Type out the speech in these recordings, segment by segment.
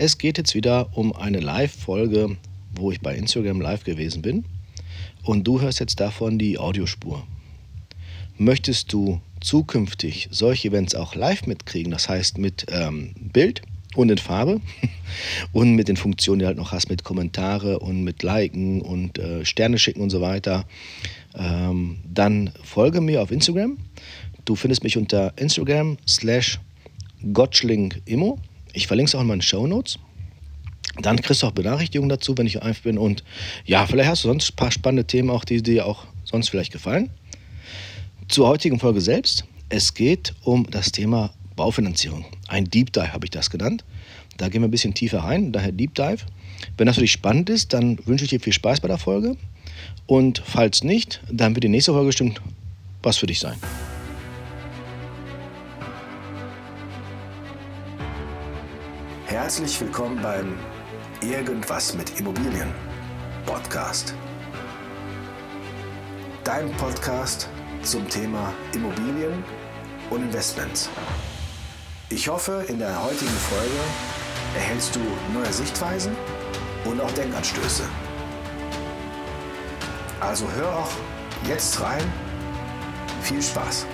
Es geht jetzt wieder um eine Live-Folge, wo ich bei Instagram live gewesen bin. Und du hörst jetzt davon die Audiospur. Möchtest du zukünftig solche Events auch live mitkriegen, das heißt mit ähm, Bild und in Farbe und mit den Funktionen, die du halt noch hast, mit Kommentare und mit Liken und äh, Sterne schicken und so weiter, ähm, dann folge mir auf Instagram. Du findest mich unter Instagram slash Gottschling-Immo. Ich verlinke es auch in meinen Show Notes. Dann kriegst du auch Benachrichtigungen dazu, wenn ich live bin. Und ja, vielleicht hast du sonst ein paar spannende Themen auch, die dir auch sonst vielleicht gefallen. Zur heutigen Folge selbst. Es geht um das Thema Baufinanzierung. Ein Deep Dive habe ich das genannt. Da gehen wir ein bisschen tiefer rein, daher Deep Dive. Wenn das für dich spannend ist, dann wünsche ich dir viel Spaß bei der Folge. Und falls nicht, dann wird die nächste Folge bestimmt was für dich sein. Herzlich willkommen beim Irgendwas mit Immobilien Podcast. Dein Podcast zum Thema Immobilien und Investments. Ich hoffe, in der heutigen Folge erhältst du neue Sichtweisen und auch Denkanstöße. Also hör auch jetzt rein. Viel Spaß.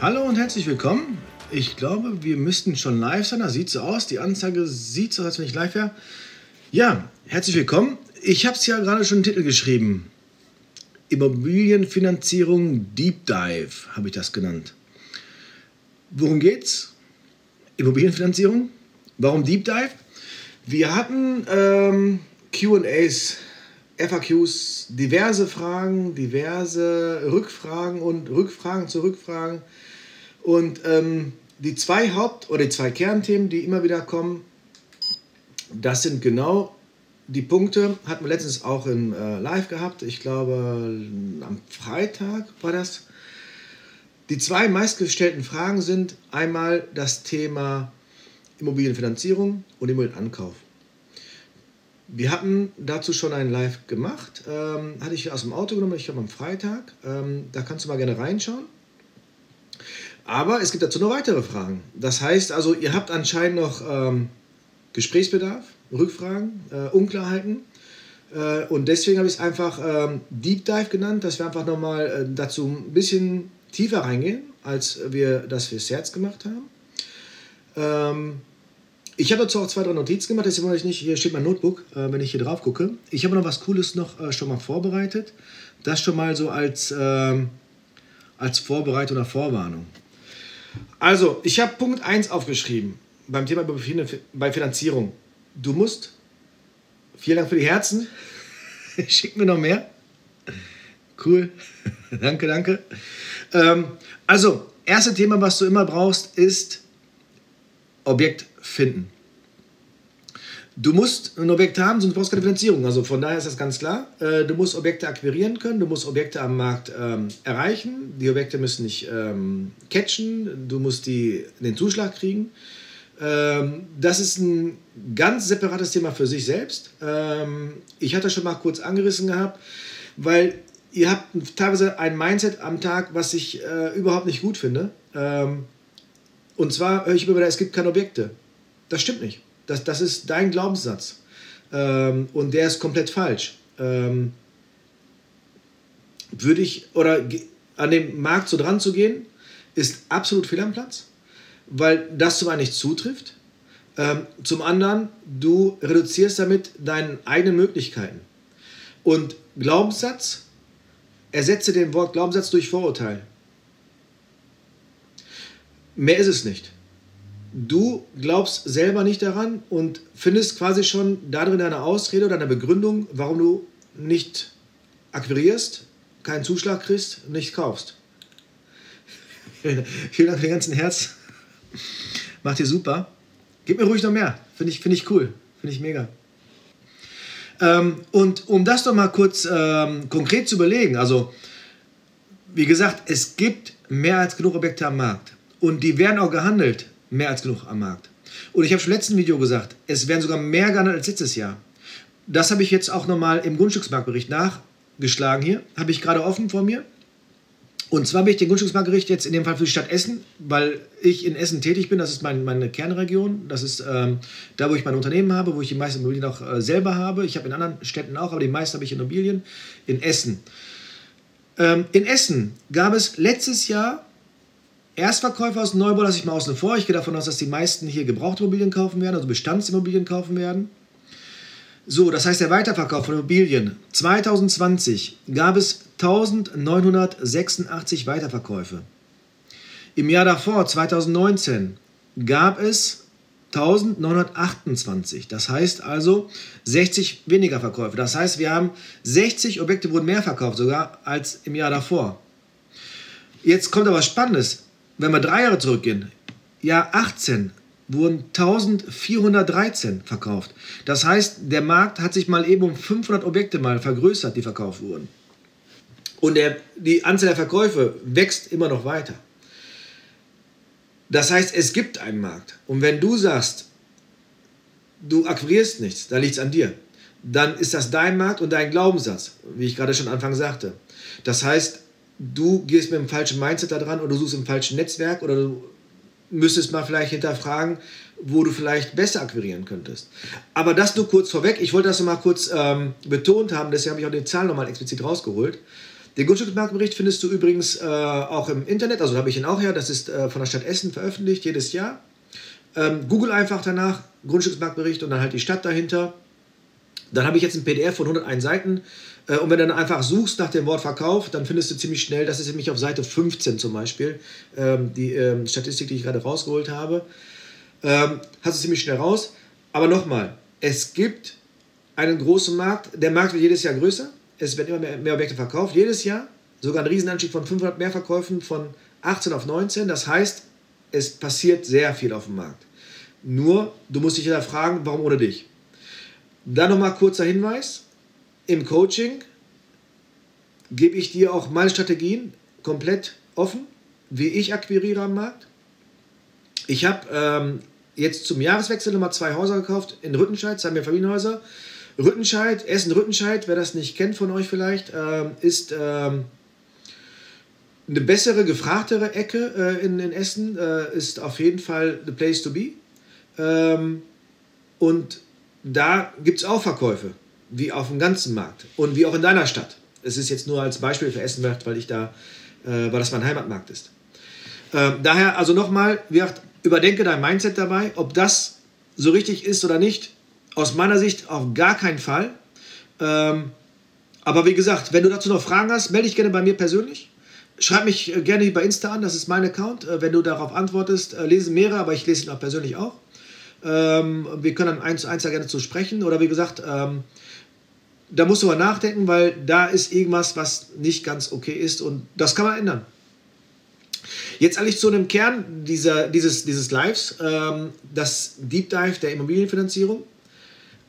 Hallo und herzlich willkommen. Ich glaube, wir müssten schon live sein. Das sieht so aus. Die Anzeige sieht so als wenn ich live wäre. Ja, herzlich willkommen. Ich habe es ja gerade schon im Titel geschrieben. Immobilienfinanzierung Deep Dive habe ich das genannt. Worum geht's? Immobilienfinanzierung. Warum Deep Dive? Wir hatten ähm, QAs, FAQs, diverse Fragen, diverse Rückfragen und Rückfragen zu Rückfragen. Und ähm, die zwei Haupt- oder die zwei Kernthemen, die immer wieder kommen, das sind genau die Punkte, hatten wir letztens auch in äh, Live gehabt. Ich glaube, am Freitag war das. Die zwei meistgestellten Fragen sind einmal das Thema Immobilienfinanzierung und Immobilienankauf. Wir hatten dazu schon ein Live gemacht, ähm, hatte ich aus dem Auto genommen, ich glaube am Freitag. Ähm, da kannst du mal gerne reinschauen. Aber es gibt dazu noch weitere Fragen. Das heißt also, ihr habt anscheinend noch ähm, Gesprächsbedarf, Rückfragen, äh, Unklarheiten. Äh, und deswegen habe ich es einfach ähm, Deep Dive genannt, dass wir einfach nochmal äh, dazu ein bisschen tiefer reingehen, als wir das fürs Herz gemacht haben. Ähm, ich habe dazu auch zwei, drei Notizen gemacht, deswegen ich nicht, hier steht mein Notebook, äh, wenn ich hier drauf gucke. Ich habe noch was Cooles noch äh, schon mal vorbereitet. Das schon mal so als, ähm, als Vorbereitung oder Vorwarnung. Also, ich habe Punkt 1 aufgeschrieben beim Thema bei Finanzierung. Du musst, vielen Dank für die Herzen, schick mir noch mehr. Cool, danke, danke. Ähm, also, erste Thema, was du immer brauchst, ist Objekt finden. Du musst ein Objekt haben, sonst brauchst du keine Finanzierung. Also von daher ist das ganz klar. Äh, du musst Objekte akquirieren können, du musst Objekte am Markt ähm, erreichen. Die Objekte müssen nicht ähm, catchen, du musst die, den Zuschlag kriegen. Ähm, das ist ein ganz separates Thema für sich selbst. Ähm, ich hatte schon mal kurz angerissen gehabt, weil ihr habt teilweise ein Mindset am Tag, was ich äh, überhaupt nicht gut finde. Ähm, und zwar höre ich immer wieder, es gibt keine Objekte. Das stimmt nicht. Das, das ist dein Glaubenssatz. Ähm, und der ist komplett falsch. Ähm, würde ich, oder an dem Markt so dran zu gehen, ist absolut fehl am Platz, weil das zum einen nicht zutrifft. Ähm, zum anderen, du reduzierst damit deine eigenen Möglichkeiten. Und Glaubenssatz, ersetze den Wort Glaubenssatz durch Vorurteil. Mehr ist es nicht du glaubst selber nicht daran und findest quasi schon darin eine Ausrede oder eine Begründung, warum du nicht akquirierst, keinen Zuschlag kriegst, nicht kaufst. Vielen Dank für den ganzen Herz. Macht ihr super. Gib mir ruhig noch mehr. Finde ich, find ich cool. Finde ich mega. Ähm, und um das doch mal kurz ähm, konkret zu überlegen, also wie gesagt, es gibt mehr als genug Objekte am Markt und die werden auch gehandelt mehr als genug am Markt. Und ich habe schon im letzten Video gesagt, es werden sogar mehr gehandelt als letztes Jahr. Das habe ich jetzt auch nochmal im Grundstücksmarktbericht nachgeschlagen hier. Habe ich gerade offen vor mir. Und zwar bin ich den Grundstücksmarktbericht jetzt in dem Fall für die Stadt Essen, weil ich in Essen tätig bin. Das ist mein, meine Kernregion. Das ist ähm, da, wo ich mein Unternehmen habe, wo ich die meisten Immobilien auch äh, selber habe. Ich habe in anderen Städten auch, aber die meisten habe ich in Immobilien in Essen. Ähm, in Essen gab es letztes Jahr Erstverkäufe aus dem Neubau, lasse ich mal außen vor. Ich gehe davon aus, dass die meisten hier Gebrauchtimmobilien kaufen werden, also Bestandsimmobilien kaufen werden. So, das heißt der Weiterverkauf von Immobilien. 2020 gab es 1986 Weiterverkäufe. Im Jahr davor, 2019, gab es 1928. Das heißt also 60 weniger Verkäufe. Das heißt, wir haben 60 Objekte wurden mehr verkauft sogar als im Jahr davor. Jetzt kommt aber was Spannendes. Wenn wir drei Jahre zurückgehen, Jahr 18 wurden 1413 verkauft. Das heißt, der Markt hat sich mal eben um 500 Objekte mal vergrößert, die verkauft wurden. Und der, die Anzahl der Verkäufe wächst immer noch weiter. Das heißt, es gibt einen Markt. Und wenn du sagst, du akquirierst nichts, dann liegt es an dir. Dann ist das dein Markt und dein Glaubenssatz, wie ich gerade schon am Anfang sagte. Das heißt, du gehst mit dem falschen Mindset da dran oder du suchst im falschen Netzwerk oder du müsstest mal vielleicht hinterfragen, wo du vielleicht besser akquirieren könntest. Aber das nur kurz vorweg. Ich wollte das noch mal kurz ähm, betont haben, deswegen habe ich auch die Zahlen nochmal explizit rausgeholt. Den Grundstücksmarktbericht findest du übrigens äh, auch im Internet, also habe ich ihn auch her, das ist äh, von der Stadt Essen veröffentlicht, jedes Jahr. Ähm, Google einfach danach, Grundstücksmarktbericht und dann halt die Stadt dahinter. Dann habe ich jetzt ein PDF von 101 Seiten. Äh, und wenn du dann einfach suchst nach dem Wort Verkauf, dann findest du ziemlich schnell, das ist nämlich auf Seite 15 zum Beispiel, ähm, die ähm, Statistik, die ich gerade rausgeholt habe, ähm, hast du ziemlich schnell raus. Aber nochmal, es gibt einen großen Markt, der Markt wird jedes Jahr größer, es werden immer mehr, mehr Objekte verkauft, jedes Jahr, sogar ein Riesenanstieg von 500 Mehrverkäufen von 18 auf 19, das heißt, es passiert sehr viel auf dem Markt. Nur, du musst dich ja fragen, warum ohne dich? Dann nochmal kurzer Hinweis. Im Coaching gebe ich dir auch meine Strategien komplett offen, wie ich akquiriere am Markt. Ich habe ähm, jetzt zum Jahreswechsel nochmal zwei Häuser gekauft in Rüttenscheid, zwei Familienhäuser. Rüttenscheid, Essen-Rüttenscheid, wer das nicht kennt von euch vielleicht, ähm, ist ähm, eine bessere, gefragtere Ecke äh, in, in Essen, äh, ist auf jeden Fall the place to be. Ähm, und da gibt es auch Verkäufe, wie auf dem ganzen Markt und wie auch in deiner Stadt. Es ist jetzt nur als Beispiel für Essen weil ich da, äh, weil das mein Heimatmarkt ist. Ähm, daher also nochmal, überdenke dein Mindset dabei, ob das so richtig ist oder nicht. Aus meiner Sicht auf gar keinen Fall. Ähm, aber wie gesagt, wenn du dazu noch Fragen hast, melde dich gerne bei mir persönlich. Schreib mich äh, gerne bei Insta an, das ist mein Account. Äh, wenn du darauf antwortest, äh, lese mehrere, aber ich lese ihn auch persönlich auch. Ähm, wir können dann eins zu eins da gerne zu sprechen. Oder wie gesagt, ähm, da musst du mal nachdenken, weil da ist irgendwas, was nicht ganz okay ist und das kann man ändern. Jetzt eigentlich zu einem Kern dieser, dieses, dieses Lives, ähm, das Deep Dive der Immobilienfinanzierung.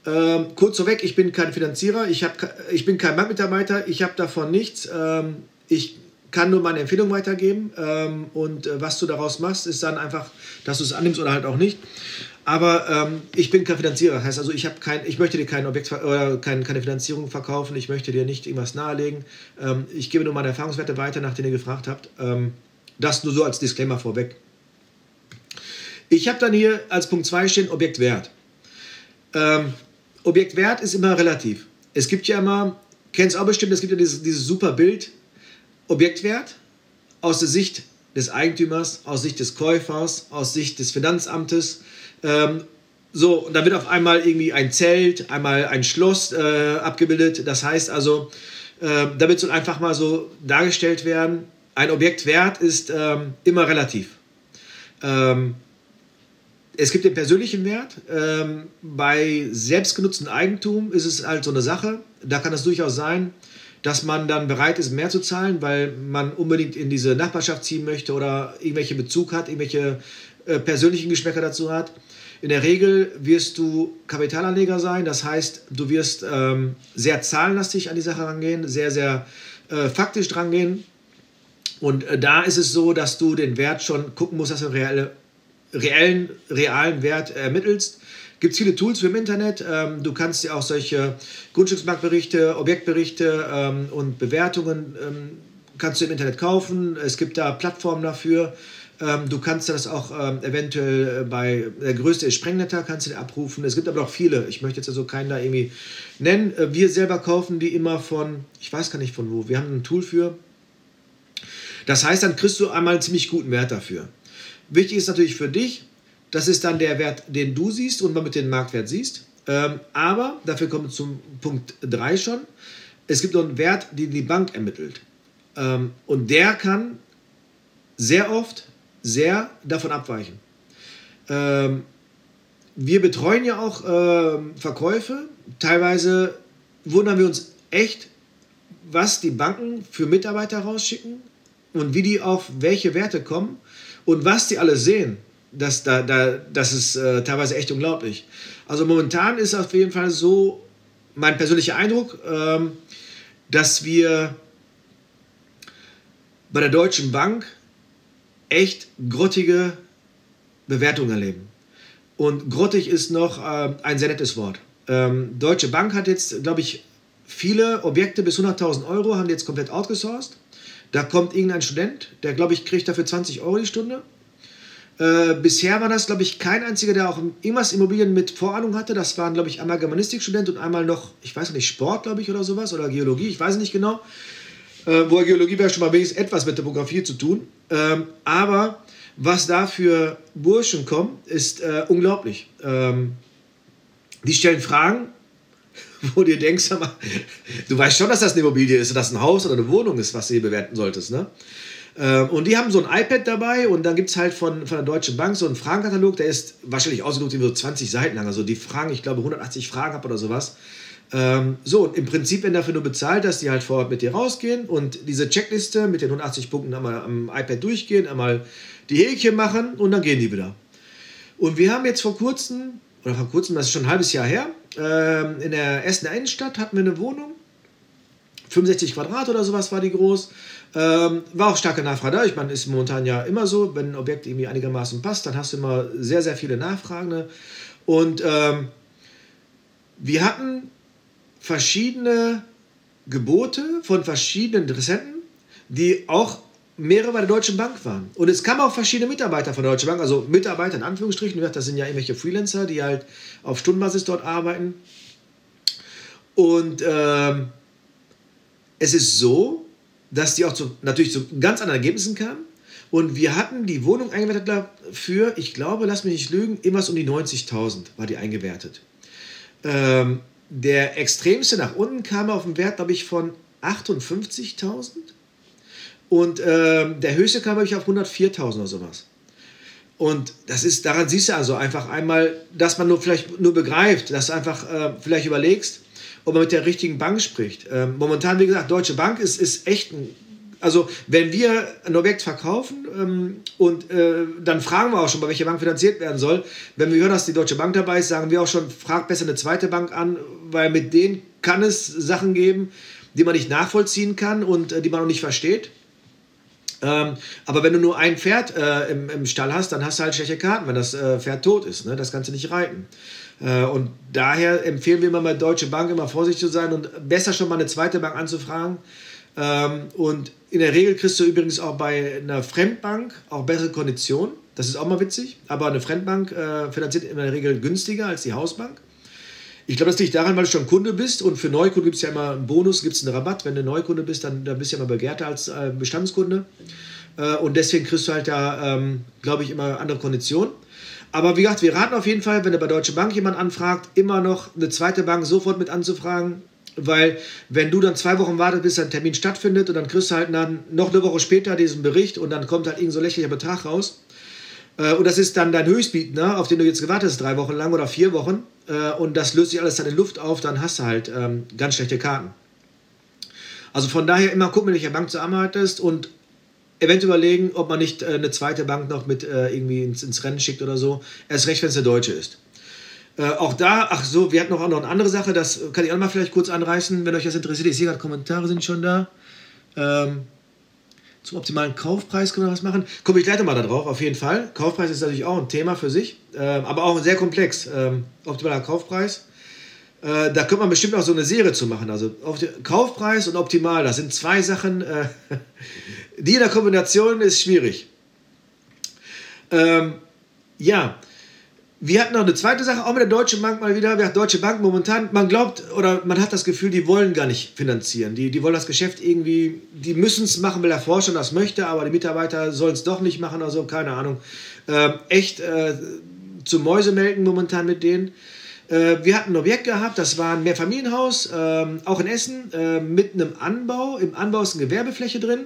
Ähm, kurz vorweg, ich bin kein Finanzierer, ich, hab, ich bin kein Bankmitarbeiter, ich habe davon nichts. Ähm, ich kann nur meine Empfehlung weitergeben ähm, und äh, was du daraus machst, ist dann einfach, dass du es annimmst oder halt auch nicht. Aber ähm, ich bin kein Finanzierer. Heißt also, ich, kein, ich möchte dir kein Objekt oder kein, keine Finanzierung verkaufen. Ich möchte dir nicht irgendwas nahelegen. Ähm, ich gebe nur meine Erfahrungswerte weiter, nach denen ihr gefragt habt. Ähm, das nur so als Disclaimer vorweg. Ich habe dann hier als Punkt 2 stehen Objektwert. Ähm, Objektwert ist immer relativ. Es gibt ja immer, kennst auch bestimmt, es gibt ja dieses, dieses super Bild. Objektwert aus der Sicht des Eigentümers, aus Sicht des Käufers, aus Sicht des Finanzamtes ähm, so, und da wird auf einmal irgendwie ein Zelt, einmal ein Schloss äh, abgebildet. Das heißt also, äh, da wird so einfach mal so dargestellt werden, ein Objektwert ist ähm, immer relativ. Ähm, es gibt den persönlichen Wert. Ähm, bei selbstgenutztem Eigentum ist es halt so eine Sache. Da kann es durchaus sein, dass man dann bereit ist, mehr zu zahlen, weil man unbedingt in diese Nachbarschaft ziehen möchte oder irgendwelche Bezug hat, irgendwelche äh, persönlichen Geschmäcker dazu hat. In der Regel wirst du Kapitalanleger sein, das heißt, du wirst ähm, sehr zahlenlastig an die Sache rangehen, sehr, sehr äh, faktisch drangehen. Und äh, da ist es so, dass du den Wert schon gucken musst, dass du einen reelle, reellen, realen Wert ermittelst. Gibt es viele Tools für im Internet. Ähm, du kannst dir auch solche Grundstücksmarktberichte, Objektberichte ähm, und Bewertungen ähm, kannst du im Internet kaufen. Es gibt da Plattformen dafür. Ähm, du kannst das auch ähm, eventuell äh, bei der größte ist Sprengnetter, kannst du dir abrufen. Es gibt aber auch viele. Ich möchte jetzt also keinen da irgendwie nennen. Äh, wir selber kaufen die immer von, ich weiß gar nicht von wo. Wir haben ein Tool für. Das heißt, dann kriegst du einmal einen ziemlich guten Wert dafür. Wichtig ist natürlich für dich, das ist dann der Wert, den du siehst und man mit dem Marktwert siehst. Ähm, aber, dafür kommen wir zum Punkt 3 schon, es gibt noch einen Wert, den die Bank ermittelt. Ähm, und der kann sehr oft sehr davon abweichen. Ähm, wir betreuen ja auch ähm, Verkäufe. Teilweise wundern wir uns echt, was die Banken für Mitarbeiter rausschicken und wie die auf welche Werte kommen und was die alle sehen. Das, da, da, das ist äh, teilweise echt unglaublich. Also momentan ist auf jeden Fall so mein persönlicher Eindruck, ähm, dass wir bei der Deutschen Bank echt grottige Bewertungen erleben. Und grottig ist noch äh, ein sehr nettes Wort. Ähm, Deutsche Bank hat jetzt, glaube ich, viele Objekte bis 100.000 Euro, haben jetzt komplett outgesourced. Da kommt irgendein Student, der, glaube ich, kriegt dafür 20 Euro die Stunde. Äh, bisher war das, glaube ich, kein einziger, der auch irgendwas Immobilien mit Vorahnung hatte. Das waren, glaube ich, einmal Germanistikstudent und einmal noch, ich weiß nicht, Sport, glaube ich, oder sowas, oder Geologie, ich weiß nicht genau. Äh, wo Geologie wäre schon mal wenigstens etwas mit Topografie zu tun. Ähm, aber was da für Burschen kommen, ist äh, unglaublich. Ähm, die stellen Fragen, wo du denkst, du weißt schon, dass das eine Immobilie ist, dass das ein Haus oder eine Wohnung ist, was du hier bewerten solltest. Ne? Ähm, und die haben so ein iPad dabei und dann gibt es halt von, von der Deutschen Bank so einen Fragenkatalog, der ist wahrscheinlich ausgedruckt wie so 20 Seiten lang. Also die Fragen, ich glaube 180 Fragen ab oder sowas. Ähm, so, im Prinzip werden dafür nur bezahlt, dass die halt vor Ort mit dir rausgehen und diese Checkliste mit den 180 Punkten einmal am iPad durchgehen, einmal die Häkchen machen und dann gehen die wieder. Und wir haben jetzt vor kurzem, oder vor kurzem, das ist schon ein halbes Jahr her, ähm, in der Essener Innenstadt hatten wir eine Wohnung, 65 Quadrat oder sowas war die groß. Ähm, war auch starke Nachfrage da. Ich meine, ist momentan ja immer so, wenn ein Objekt irgendwie einigermaßen passt, dann hast du immer sehr, sehr viele Nachfragende. Und ähm, wir hatten verschiedene Gebote von verschiedenen Interessenten, die auch mehrere bei der Deutschen Bank waren. Und es kamen auch verschiedene Mitarbeiter von der Deutschen Bank, also Mitarbeiter in Anführungsstrichen, das sind ja irgendwelche Freelancer, die halt auf Stundenbasis dort arbeiten. Und ähm, es ist so, dass die auch zu, natürlich zu ganz anderen Ergebnissen kamen. Und wir hatten die Wohnung eingewertet für, ich glaube, lass mich nicht lügen, irgendwas um die 90.000 war die eingewertet. Ähm, der extremste nach unten kam auf einen Wert, glaube ich, von 58.000. Und ähm, der höchste kam, glaube ich, auf 104.000 oder sowas. Und das ist, daran siehst du also einfach einmal, dass man nur vielleicht nur begreift, dass du einfach äh, vielleicht überlegst, ob man mit der richtigen Bank spricht. Ähm, momentan, wie gesagt, Deutsche Bank ist, ist echt ein also wenn wir ein Objekt verkaufen ähm, und äh, dann fragen wir auch schon, bei welcher Bank finanziert werden soll. Wenn wir hören, dass die Deutsche Bank dabei ist, sagen wir auch schon, frag besser eine zweite Bank an, weil mit denen kann es Sachen geben, die man nicht nachvollziehen kann und äh, die man auch nicht versteht. Ähm, aber wenn du nur ein Pferd äh, im, im, Stall hast, dann hast du halt schlechte Karten, wenn das äh, Pferd tot ist. Ne? Das kannst du nicht reiten. Äh, und daher empfehlen wir immer bei Deutsche Bank immer vorsichtig zu sein und besser schon mal eine zweite Bank anzufragen. Ähm, und in der Regel kriegst du übrigens auch bei einer Fremdbank auch bessere Konditionen. Das ist auch mal witzig. Aber eine Fremdbank äh, finanziert in der Regel günstiger als die Hausbank. Ich glaube, das liegt daran, weil du schon Kunde bist und für Neukunden gibt es ja immer einen Bonus, gibt es einen Rabatt. Wenn du Neukunde bist, dann, dann bist du ja immer begehrter als äh, Bestandskunde. Äh, und deswegen kriegst du halt da, ähm, glaube ich, immer andere Konditionen. Aber wie gesagt, wir raten auf jeden Fall, wenn du bei Deutsche Bank jemand anfragt, immer noch eine zweite Bank sofort mit anzufragen. Weil wenn du dann zwei Wochen wartest, bis ein Termin stattfindet und dann kriegst du halt dann noch eine Woche später diesen Bericht und dann kommt halt irgend so lächerlicher Betrag raus. Äh, und das ist dann dein Höchstbietender, auf den du jetzt gewartet hast, drei Wochen lang oder vier Wochen. Äh, und das löst sich alles dann in Luft auf, dann hast du halt ähm, ganz schlechte Karten. Also von daher immer gucken, mit welcher Bank du arbeitest und eventuell überlegen, ob man nicht äh, eine zweite Bank noch mit irgendwie ins, ins Rennen schickt oder so. Erst recht, wenn es eine deutsche ist. Äh, auch da, ach so, wir hatten noch, noch eine andere Sache, das kann ich auch mal vielleicht kurz anreißen, wenn euch das interessiert. Ich sehe gerade, Kommentare sind schon da. Ähm, zum optimalen Kaufpreis können wir was machen. Komme ich gleich nochmal darauf, auf jeden Fall. Kaufpreis ist natürlich auch ein Thema für sich, ähm, aber auch sehr komplex. Ähm, optimaler Kaufpreis. Äh, da könnte man bestimmt auch so eine Serie zu machen. Also Kaufpreis und optimal, das sind zwei Sachen, äh, die in der Kombination ist schwierig. Ähm, ja, wir hatten noch eine zweite Sache, auch mit der Deutschen Bank mal wieder. Wir Deutsche Bank momentan, man glaubt oder man hat das Gefühl, die wollen gar nicht finanzieren. Die, die wollen das Geschäft irgendwie, die müssen es machen, weil der Forscher das möchte, aber die Mitarbeiter sollen es doch nicht machen oder so, keine Ahnung. Ähm, echt äh, zu Mäusemelken momentan mit denen. Äh, wir hatten ein Objekt gehabt, das war ein Mehrfamilienhaus, äh, auch in Essen, äh, mit einem Anbau. Im Anbau ist eine Gewerbefläche drin.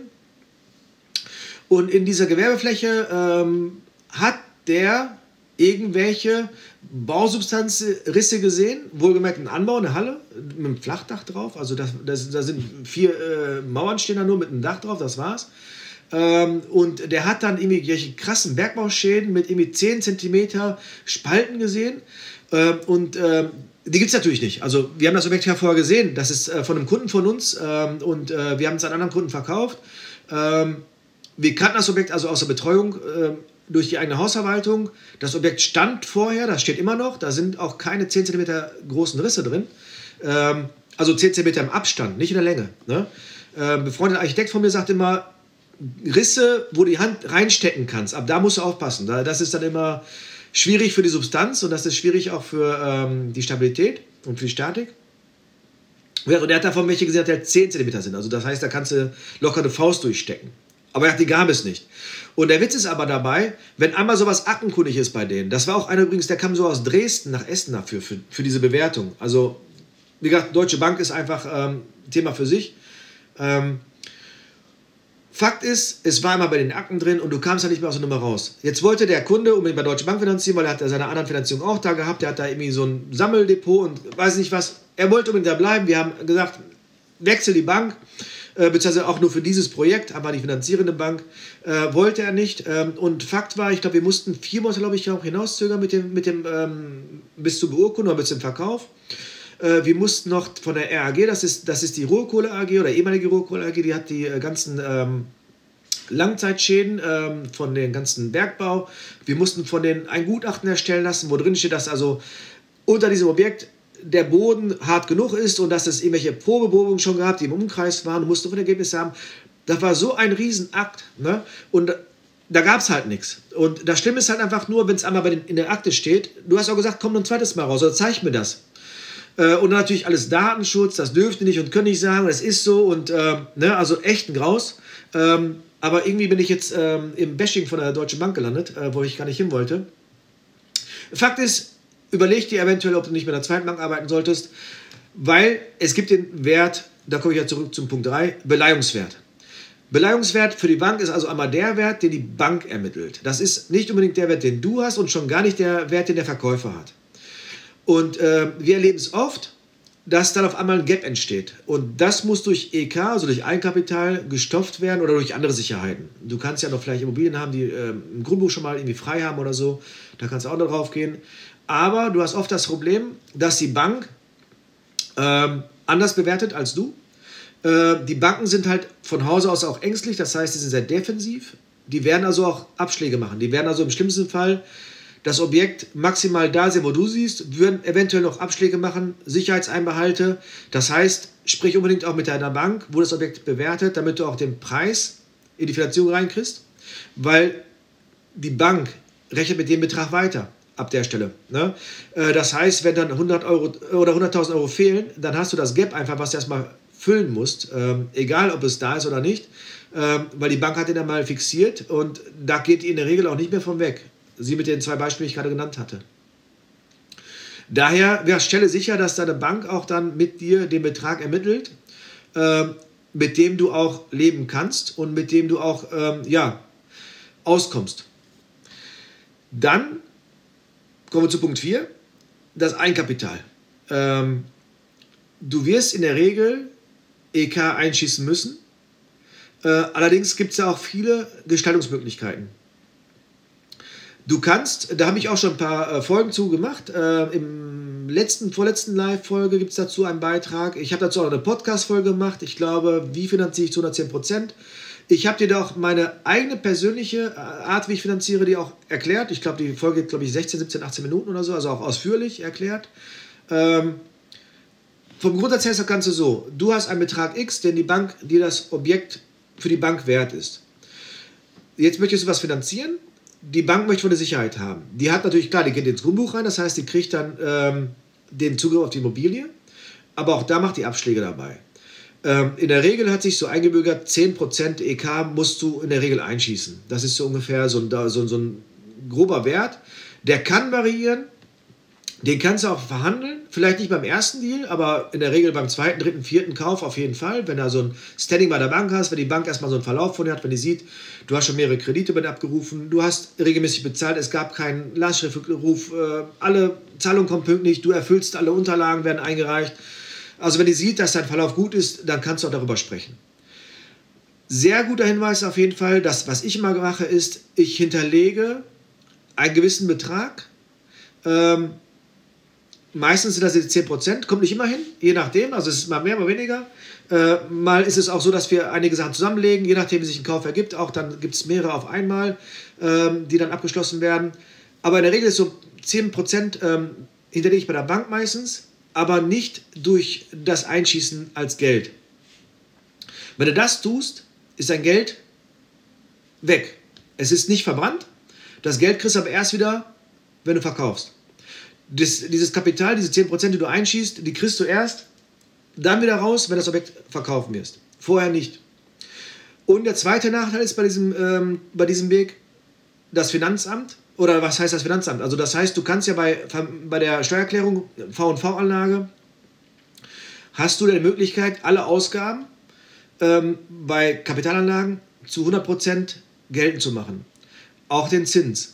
Und in dieser Gewerbefläche ähm, hat der irgendwelche Bausubstanzrisse gesehen, wohlgemerkt ein Anbau, eine Halle mit einem Flachdach drauf, also da das, das sind vier äh, Mauern stehen da nur mit einem Dach drauf, das war's. Ähm, und der hat dann irgendwelche krassen Bergbauschäden mit irgendwie 10 cm Spalten gesehen ähm, und ähm, die gibt es natürlich nicht. Also wir haben das Objekt ja vorher gesehen, das ist äh, von einem Kunden von uns ähm, und äh, wir haben es an anderen Kunden verkauft. Ähm, wir kannten das Objekt also aus der Betreuung äh, durch die eigene Hausverwaltung. Das Objekt stand vorher, das steht immer noch. Da sind auch keine 10 cm großen Risse drin. Ähm, also 10 cm im Abstand, nicht in der Länge. Ne? Ähm, befreundeter Architekt von mir sagt immer, Risse, wo du die Hand reinstecken kannst, ab da musst du aufpassen. Das ist dann immer schwierig für die Substanz und das ist schwierig auch für ähm, die Stabilität und für die Statik. Und er hat davon welche gesehen, die 10 cm sind. Also das heißt, da kannst du locker eine Faust durchstecken. Aber er hat die gab es nicht. Und der Witz ist aber dabei, wenn einmal sowas Aktenkundig ist bei denen, das war auch einer übrigens, der kam so aus Dresden nach Essen dafür, für, für diese Bewertung. Also, wie gesagt, Deutsche Bank ist einfach ähm, Thema für sich. Ähm, Fakt ist, es war immer bei den Akten drin und du kamst ja nicht mehr aus der Nummer raus. Jetzt wollte der Kunde unbedingt bei Deutsche Bank finanzieren, weil er hat seine anderen Finanzierungen auch da gehabt. Der hat da irgendwie so ein Sammeldepot und weiß nicht was. Er wollte unbedingt da bleiben. Wir haben gesagt, wechsel die Bank. Äh, beziehungsweise auch nur für dieses Projekt, aber die finanzierende Bank, äh, wollte er nicht. Ähm, und Fakt war, ich glaube, wir mussten vier Monate, glaube ich, auch hinauszögern mit dem, mit dem ähm, bis zur Beurkundung oder bis zum Verkauf. Äh, wir mussten noch von der RAG, das ist, das ist die Ruhrkohle AG oder ehemalige Ruhrkohle AG, die hat die äh, ganzen ähm, Langzeitschäden ähm, von den ganzen Bergbau. Wir mussten von denen ein Gutachten erstellen lassen, wo drin steht, dass also unter diesem Objekt der Boden hart genug ist und dass es irgendwelche Probebohrungen schon gab, die im Umkreis waren, musste von Ergebnis haben. Das war so ein Riesenakt. Ne? Und da gab es halt nichts. Und das Schlimme ist halt einfach nur, wenn es einmal den, in der Akte steht, du hast auch gesagt, komm ein zweites Mal raus oder zeig mir das. Äh, und natürlich alles Datenschutz, das dürfte nicht und können nicht sagen, das ist so und äh, ne, also echt ein Graus. Ähm, aber irgendwie bin ich jetzt ähm, im Bashing von der Deutschen Bank gelandet, äh, wo ich gar nicht hin wollte. Fakt ist, überleg dir eventuell, ob du nicht mit einer zweiten Bank arbeiten solltest, weil es gibt den Wert, da komme ich ja zurück zum Punkt 3, Beleihungswert. Beleihungswert für die Bank ist also einmal der Wert, den die Bank ermittelt. Das ist nicht unbedingt der Wert, den du hast und schon gar nicht der Wert, den der Verkäufer hat. Und äh, wir erleben es oft, dass dann auf einmal ein Gap entsteht. Und das muss durch EK, also durch Eigenkapital, gestopft werden oder durch andere Sicherheiten. Du kannst ja noch vielleicht Immobilien haben, die äh, im Grundbuch schon mal irgendwie frei haben oder so. Da kannst du auch noch drauf gehen. Aber du hast oft das Problem, dass die Bank ähm, anders bewertet als du. Äh, die Banken sind halt von Hause aus auch ängstlich, das heißt, sie sind sehr defensiv. Die werden also auch Abschläge machen. Die werden also im schlimmsten Fall das Objekt maximal da sehen, wo du siehst, würden eventuell noch Abschläge machen, Sicherheitseinbehalte. Das heißt, sprich unbedingt auch mit deiner Bank, wo das Objekt bewertet, damit du auch den Preis in die Finanzierung reinkriegst, weil die Bank rechnet mit dem Betrag weiter ab der Stelle. Ne? Äh, das heißt, wenn dann 100 Euro oder 100.000 Euro fehlen, dann hast du das Gap einfach, was du erstmal füllen musst, ähm, egal ob es da ist oder nicht, ähm, weil die Bank hat den dann mal fixiert und da geht die in der Regel auch nicht mehr von weg. Sie mit den zwei Beispielen, die ich gerade genannt hatte. Daher ja, stelle sicher, dass deine Bank auch dann mit dir den Betrag ermittelt, äh, mit dem du auch leben kannst und mit dem du auch ähm, ja, auskommst. Dann Kommen wir zu Punkt 4, das Eigenkapital. Ähm, du wirst in der Regel EK einschießen müssen. Äh, allerdings gibt es ja auch viele Gestaltungsmöglichkeiten. Du kannst, da habe ich auch schon ein paar äh, Folgen zu gemacht. Äh, Im letzten, vorletzten Live-Folge gibt es dazu einen Beitrag. Ich habe dazu auch eine Podcast-Folge gemacht. Ich glaube, wie finanziere ich zu 110 Prozent? Ich habe dir doch meine eigene persönliche äh, Art, wie ich finanziere, die auch erklärt. Ich glaube, die Folge geht, glaube ich, 16, 17, 18 Minuten oder so, also auch ausführlich erklärt. Ähm, vom Grundsatz her ist das Ganze so: Du hast einen Betrag X, den die Bank dir das Objekt für die Bank wert ist. Jetzt möchtest du was finanzieren. Die Bank möchte von der Sicherheit haben. Die hat natürlich, klar, die geht ins Grundbuch rein, das heißt, die kriegt dann ähm, den Zugriff auf die Immobilie. Aber auch da macht die Abschläge dabei. Ähm, in der Regel hat sich so eingebürgert, 10% EK musst du in der Regel einschießen. Das ist so ungefähr so ein, so, so ein grober Wert. Der kann variieren, den kannst du auch verhandeln, vielleicht nicht beim ersten Deal, aber in der Regel beim zweiten, dritten, vierten Kauf auf jeden Fall. Wenn du so ein Standing bei der Bank hast, wenn die Bank erstmal so einen Verlauf von dir hat, wenn die sieht, du hast schon mehrere Kredite mit abgerufen, du hast regelmäßig bezahlt, es gab keinen Lastschriftruf, äh, alle Zahlungen kommen pünktlich, du erfüllst alle Unterlagen, werden eingereicht. Also wenn die sieht, dass dein Verlauf gut ist, dann kannst du auch darüber sprechen. Sehr guter Hinweis auf jeden Fall, das, was ich immer mache, ist, ich hinterlege einen gewissen Betrag, ähm, Meistens sind das jetzt 10%, kommt nicht immer hin, je nachdem. Also es ist mal mehr, mal weniger. Äh, mal ist es auch so, dass wir einige Sachen zusammenlegen, je nachdem, wie sich ein Kauf ergibt. Auch dann gibt es mehrere auf einmal, ähm, die dann abgeschlossen werden. Aber in der Regel ist so 10% ähm, hinterlege ich bei der Bank meistens, aber nicht durch das Einschießen als Geld. Wenn du das tust, ist dein Geld weg. Es ist nicht verbrannt. Das Geld kriegst du aber erst wieder, wenn du verkaufst das, dieses Kapital, diese 10%, die du einschießt, die kriegst du erst dann wieder raus, wenn das Objekt verkaufen wirst. Vorher nicht. Und der zweite Nachteil ist bei diesem, ähm, bei diesem Weg das Finanzamt. Oder was heißt das Finanzamt? Also das heißt, du kannst ja bei, bei der Steuererklärung V&V-Anlage hast du die Möglichkeit, alle Ausgaben ähm, bei Kapitalanlagen zu 100% geltend zu machen. Auch den Zins.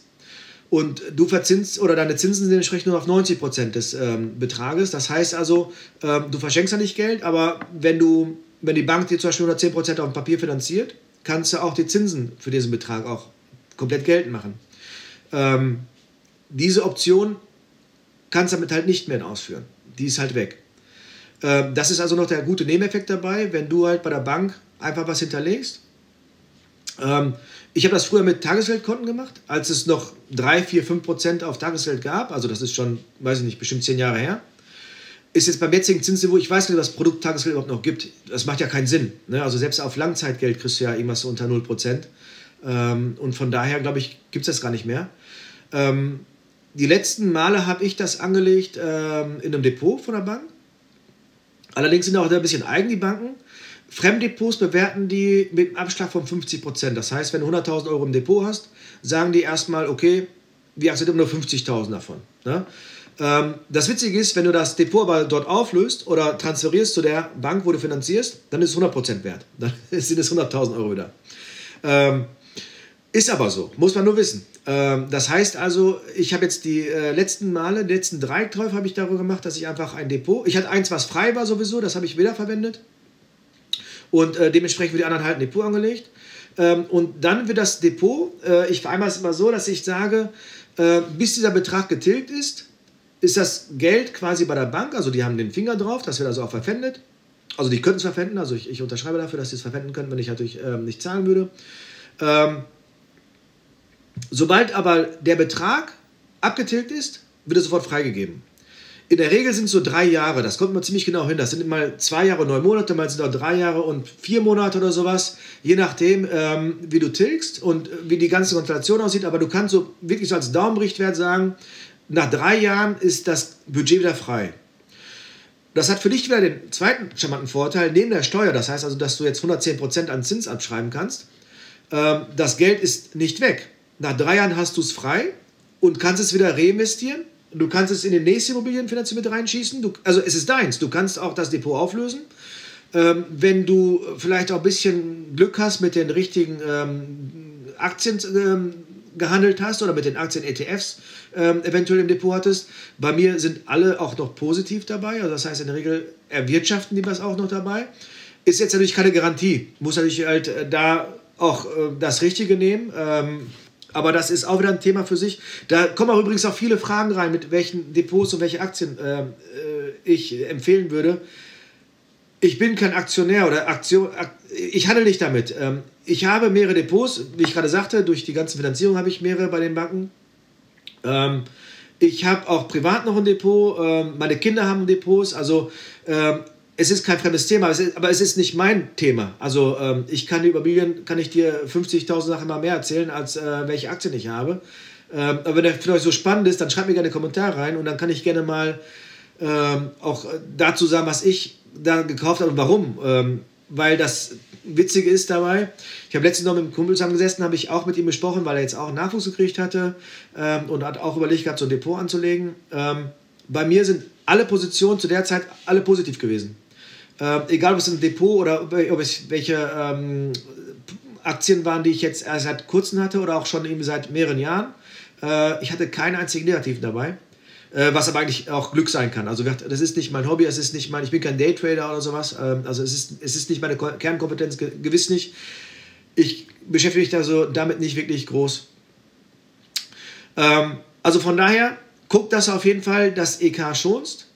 Und du verzinst oder deine Zinsen sind entsprechend nur auf 90 Prozent des ähm, Betrages. Das heißt also, ähm, du verschenkst ja nicht Geld, aber wenn du, wenn die Bank dir zum Beispiel 110 Prozent auf dem Papier finanziert, kannst du auch die Zinsen für diesen Betrag auch komplett geltend machen. Ähm, diese Option kannst du damit halt nicht mehr ausführen. Die ist halt weg. Ähm, das ist also noch der gute Nebeneffekt dabei, wenn du halt bei der Bank einfach was hinterlegst. Ähm, ich habe das früher mit Tagesgeldkonten gemacht, als es noch 3, 4, 5 Prozent auf Tagesgeld gab. Also das ist schon, weiß ich nicht, bestimmt zehn Jahre her. Ist jetzt beim jetzigen Zinsniveau, ich weiß nicht, was Produkt Tagesgeld überhaupt noch gibt. Das macht ja keinen Sinn. Ne? Also selbst auf Langzeitgeld kriegst du ja irgendwas unter 0 Prozent. Ähm, und von daher, glaube ich, gibt es das gar nicht mehr. Ähm, die letzten Male habe ich das angelegt ähm, in einem Depot von der Bank. Allerdings sind auch da ein bisschen eigen, die Banken. Fremddepots bewerten die mit einem Abschlag von 50 Prozent. Das heißt, wenn du 100.000 Euro im Depot hast, sagen die erstmal, okay, wir akzeptieren nur 50.000 davon. Ne? Ähm, das Witzige ist, wenn du das Depot aber dort auflöst oder transferierst zu der Bank, wo du finanzierst, dann ist es 100 Prozent wert. Dann sind es 100.000 Euro wieder. Ähm, ist aber so, muss man nur wissen. Ähm, das heißt also, ich habe jetzt die äh, letzten Male, die letzten drei Käufe habe ich darüber gemacht, dass ich einfach ein Depot, ich hatte eins, was frei war sowieso, das habe ich wiederverwendet und äh, dementsprechend wird die anderen halt ein Depot angelegt. Ähm, und dann wird das Depot, äh, ich vereinbare es immer so, dass ich sage, bis dieser Betrag getilgt ist, ist das Geld quasi bei der Bank, also die haben den Finger drauf, das wird also auch verpfändet. Also die können es verpfänden, also ich, ich, unterschreibe dafür, dass sie es verpfänden können, wenn ich natürlich ähm, nicht zahlen würde. Ähm, sobald aber der Betrag abgetilgt ist, wird es sofort freigegeben. In der Regel sind es so drei Jahre, das kommt mal ziemlich genau hin. Das sind mal zwei Jahre, neun Monate, mal sind auch drei Jahre und vier Monate oder sowas, je nachdem, ähm, wie du tilgst und wie die ganze Konstellation aussieht. Aber du kannst so wirklich so als Daumenrichtwert sagen, nach drei Jahren ist das Budget wieder frei. Das hat für dich wieder den zweiten charmanten Vorteil, neben der Steuer, das heißt also, dass du jetzt 110% an Zins abschreiben kannst. Ähm, das Geld ist nicht weg. Nach drei Jahren hast du es frei und kannst es wieder reinvestieren Du kannst es in den nächsten Immobilienfinanzierung mit reinschießen. Du, also es ist deins. Du kannst auch das Depot auflösen. Ähm, wenn du vielleicht auch ein bisschen Glück hast mit den richtigen ähm, Aktien ähm, gehandelt hast oder mit den Aktien-ETFs ähm, eventuell im Depot hattest. Bei mir sind alle auch noch positiv dabei. Also das heißt, in der Regel erwirtschaften die das auch noch dabei. Ist jetzt natürlich keine Garantie. Muss natürlich halt äh, da auch äh, das Richtige nehmen. Ähm, aber das ist auch wieder ein Thema für sich. Da kommen auch übrigens auch viele Fragen rein, mit welchen Depots und welche Aktien äh, äh ich empfehlen würde. Ich bin kein Aktionär oder Aktion, ich handle nicht damit. Ähm, ich habe mehrere Depots, wie ich gerade sagte, durch die ganze Finanzierung habe ich mehrere bei den Banken. Ähm, Ich habe auch privat noch ein Depot. Ähm, meine Kinder haben Depots. Also ähm, es ist kein fremdes Thema, es ist, aber es ist nicht mein Thema. Also ähm, ich kann die Immobilien, kann ich dir 50.000 Sachen mal mehr erzählen, als äh, welche Aktien ich habe. Ähm, aber wenn der für euch so spannend ist, dann schreibt mir gerne einen Kommentar rein und dann kann ich gerne mal ähm, auch dazu sagen, was ich da gekauft habe und warum. Ähm, weil das Witzige ist dabei, ich habe letztens noch mit einem Kumpel zusammengesessen, habe ich auch mit ihm besprochen, weil er jetzt auch Nachwuchs gekriegt hatte ähm, und hat auch überlegt gehabt, so ein Depot anzulegen. Ähm, bei mir sind alle Positionen zu der Zeit alle positiv gewesen. Ähm, egal, ob es ein Depot oder ob es welche ähm, Aktien waren, die ich jetzt erst seit kurzem hatte oder auch schon eben seit mehreren Jahren. Äh, ich hatte keinen einzigen Negativen dabei. Äh, was aber eigentlich auch Glück sein kann. Also das ist nicht mein Hobby, es ist nicht mein, ich bin kein Daytrader oder sowas. Ähm, also es ist, es ist nicht meine Kernkompetenz, gewiss nicht. Ich beschäftige mich da so damit nicht wirklich groß. Ähm, also von daher, guck, dass du auf jeden Fall das EK schonst,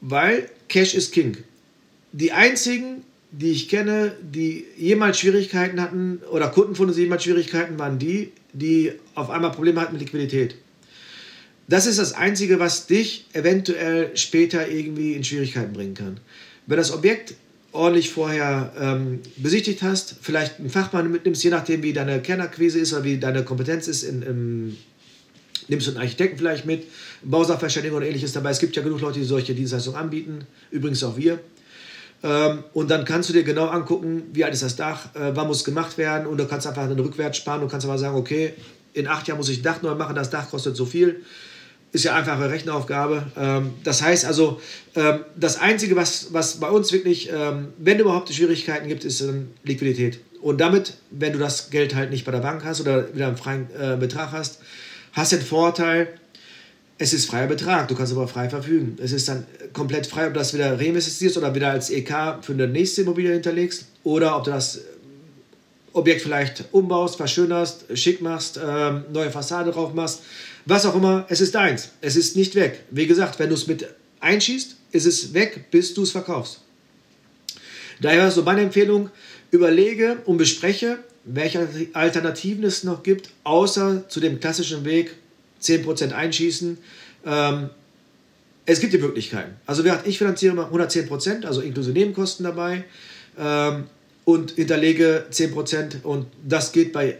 weil Cash ist King. Die einzigen, die ich kenne, die jemals Schwierigkeiten hatten, oder Kunden von uns jemals Schwierigkeiten, waren die, die auf einmal Probleme hatten mit Liquidität. Das ist das Einzige, was dich eventuell später irgendwie in Schwierigkeiten bringen kann. Wenn das Objekt ordentlich vorher ähm, besichtigt hast, vielleicht einen Fachmann mitnimmst, je nachdem, wie deine Kernakquise ist oder wie deine Kompetenz ist, in, in, nimmst du einen Architekten vielleicht mit, Bausachverständigen oder ähnliches dabei. Es gibt ja genug Leute, die solche Dienstleistungen anbieten, übrigens auch wir. Ähm, und dann kannst du dir genau angucken, wie alt ist das Dach, äh, wann muss gemacht werden und du kannst einfach einen Rückwärts sparen und kannst aber sagen, okay, in acht Jahren muss ich ein Dach neu machen, das Dach kostet so viel ist ja einfach eine Rechenaufgabe. Ähm, das heißt also, ähm, das Einzige, was, was bei uns wirklich, wenn überhaupt Schwierigkeiten gibt, ist Liquidität. Und damit, wenn du das Geld halt nicht bei der Bank hast oder wieder einen freien äh, Betrag hast, hast du den Vorteil, es ist freier Betrag, du kannst aber frei verfügen. Es ist dann komplett frei, ob du das wieder reinvestierst oder wieder als EK für eine nächste Immobilie hinterlegst oder ob du das Objekt vielleicht umbaust, verschönerst, schick machst, neue Fassade drauf machst was auch immer, es ist deins. Es ist nicht weg. Wie gesagt, wenn du es mit einschießt, ist es weg, bis du es verkaufst. Daher so meine Empfehlung, überlege und bespreche, welche Alternativen es noch gibt, außer zu dem klassischen Weg 10% einschießen. Ähm, es gibt die Möglichkeiten. Also ich finanziere 110%, also inklusive Nebenkosten dabei ähm, und hinterlege 10% und das geht bei,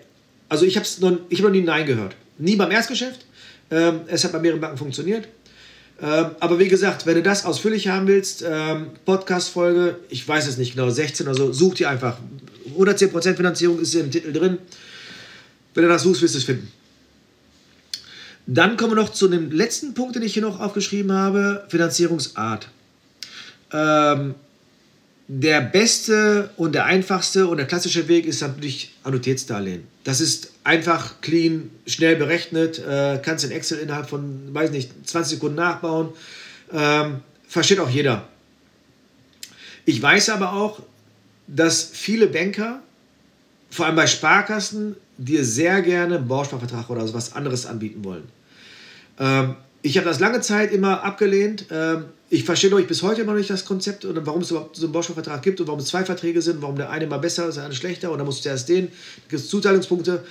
also ich habe noch, hab noch nie Nein gehört. Nie beim Erstgeschäft, ähm, es hat bei mehreren Banken funktioniert. Ähm, aber wie gesagt, wenn du das ausführlich haben willst, ähm, Podcast-Folge, ich weiß es nicht genau, 16 oder so, such dir einfach. 110% Finanzierung ist im Titel drin. Wenn du das suchst, wirst du es finden. Dann kommen wir noch zu dem letzten Punkt, den ich hier noch aufgeschrieben habe: Finanzierungsart. Ähm, der beste und der einfachste und der klassische Weg ist natürlich Annuitätsdarlehen. Das ist einfach, clean, schnell berechnet, äh, kannst in Excel innerhalb von, weiß nicht, 20 Sekunden nachbauen. Ähm, versteht auch jeder. Ich weiß aber auch, dass viele Banker, vor allem bei Sparkassen, dir sehr gerne einen Bausparvertrag oder was anderes anbieten wollen. Ähm, ich habe das lange Zeit immer abgelehnt. Ähm, ich verstehe euch bis heute immer nicht das Konzept und warum es überhaupt so einen Bausparvertrag gibt und warum es zwei Verträge sind, warum der eine mal besser ist, der andere schlechter und dann musst du erst den, gibt es Zuteilungspunkte.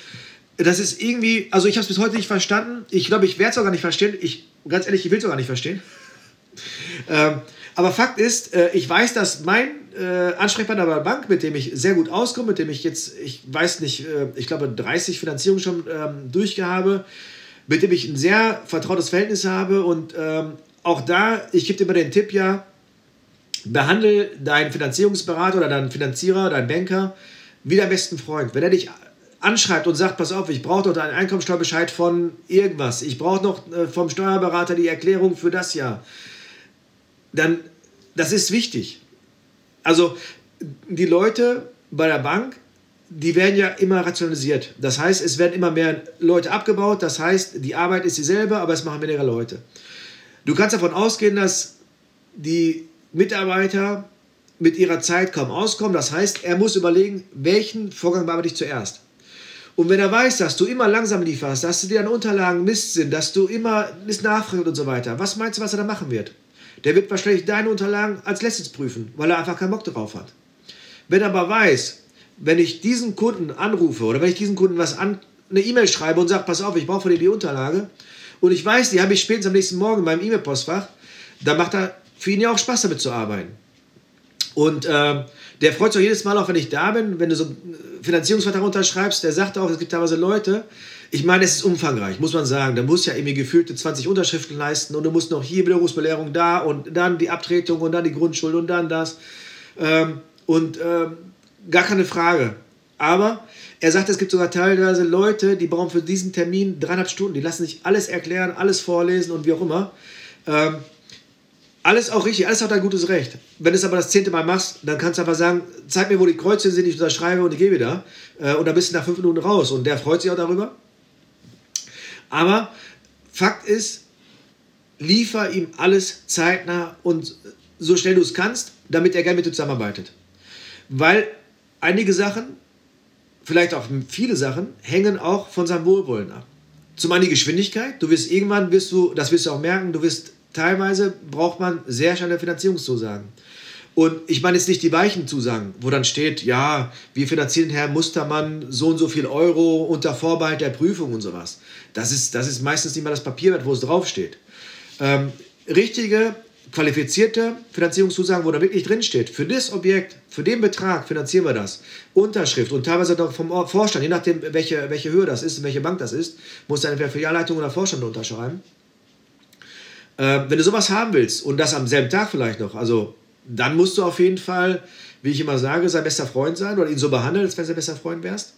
Das ist irgendwie, also ich habe es bis heute nicht verstanden. Ich glaube, ich werde es auch gar nicht verstehen. Ich, ganz ehrlich, ich will es auch gar nicht verstehen. ähm, aber Fakt ist, äh, ich weiß, dass mein äh, Ansprechpartner bei der Bank, mit dem ich sehr gut auskomme, mit dem ich jetzt, ich weiß nicht, äh, ich glaube 30 Finanzierungen schon ähm, durchgehabe, mit dem ich ein sehr vertrautes Verhältnis habe und ähm, auch da, ich gebe dir immer den Tipp ja, behandle deinen Finanzierungsberater oder deinen Finanzierer, deinen Banker wie deinen besten Freund. Wenn er dich anschreibt und sagt, pass auf, ich brauche doch einen Einkommensteuerbescheid von irgendwas, ich brauche noch vom Steuerberater die Erklärung für das Jahr, dann, das ist wichtig. Also die Leute bei der Bank, die werden ja immer rationalisiert. Das heißt, es werden immer mehr Leute abgebaut. Das heißt, die Arbeit ist dieselbe, aber es machen weniger Leute. Du kannst davon ausgehen, dass die Mitarbeiter mit ihrer Zeit kaum auskommen. Das heißt, er muss überlegen, welchen Vorgang bearbeite ich zuerst. Und wenn er weiß, dass du immer langsam lieferst, dass du dir an Unterlagen Mist sind, dass du immer Mist nachfragst und so weiter, was meinst du, was er da machen wird? Der wird wahrscheinlich deine Unterlagen als letztes prüfen, weil er einfach keinen Bock drauf hat. Wenn er aber weiß, wenn ich diesen Kunden anrufe oder wenn ich diesen Kunden was an, eine E-Mail schreibe und sage, pass auf, ich brauche von dir die Unterlage, Und ich weiß, die habe ich spätestens am nächsten Morgen in meinem E-Mail-Postfach. Da macht er für ihn ja auch Spaß damit zu arbeiten. Und äh, der freut sich auch jedes Mal, auch wenn ich da bin, wenn du so einen Finanzierungsvertrag unterschreibst, der sagt auch, es gibt teilweise Leute, ich meine, es ist umfangreich, muss man sagen. Da muss ja irgendwie gefühlte 20 Unterschriften leisten und du musst noch hier Bildungsbelehrung da und dann die Abtretung und dann die Grundschuld und dann das. Ähm, und ähm, gar keine Frage. Aber er sagt, es gibt sogar teilweise Leute, die brauchen für diesen Termin dreieinhalb Stunden, die lassen sich alles erklären, alles vorlesen und wie auch immer. Ähm, alles auch richtig, alles hat ein gutes Recht. Wenn du es aber das zehnte Mal machst, dann kannst du einfach sagen, zeig mir, wo die Kreuze sind, ich unterschreibe und ich gehe wieder. Äh, und dann bist du nach fünf Minuten raus. Und der freut sich auch darüber. Aber Fakt ist, liefer ihm alles zeitnah und so schnell du es kannst, damit er gerne mit dir zusammenarbeitet. Weil einige Sachen, vielleicht auch viele Sachen, hängen auch von seinem Wohlwollen ab. Zum einen die Geschwindigkeit. Du wirst irgendwann, wirst du, das wirst du auch merken, du wirst teilweise braucht man sehr schnelle Finanzierungszusagen. Und ich meine jetzt nicht die weichen Zusagen, wo dann steht, ja, wir finanzieren Herr Mustermann so und so viel Euro unter Vorbehalt der Prüfung und sowas. Das ist, das ist meistens nicht mal das Papier wert, wo es draufsteht. Ähm, richtige, qualifizierte Finanzierungszusagen, wo da wirklich drinsteht, für das Objekt, für den Betrag finanzieren wir das. Unterschrift und teilweise auch vom Vorstand, je nachdem, welche, welche Höhe das ist, welche Bank das ist, muss dann entweder Filialleitung oder Vorstand unterschreiben. Äh, wenn du sowas haben willst und das am selben Tag vielleicht noch, also dann musst du auf jeden Fall, wie ich immer sage, sein bester Freund sein oder ihn so behandeln, als wenn du sein bester Freund wärst.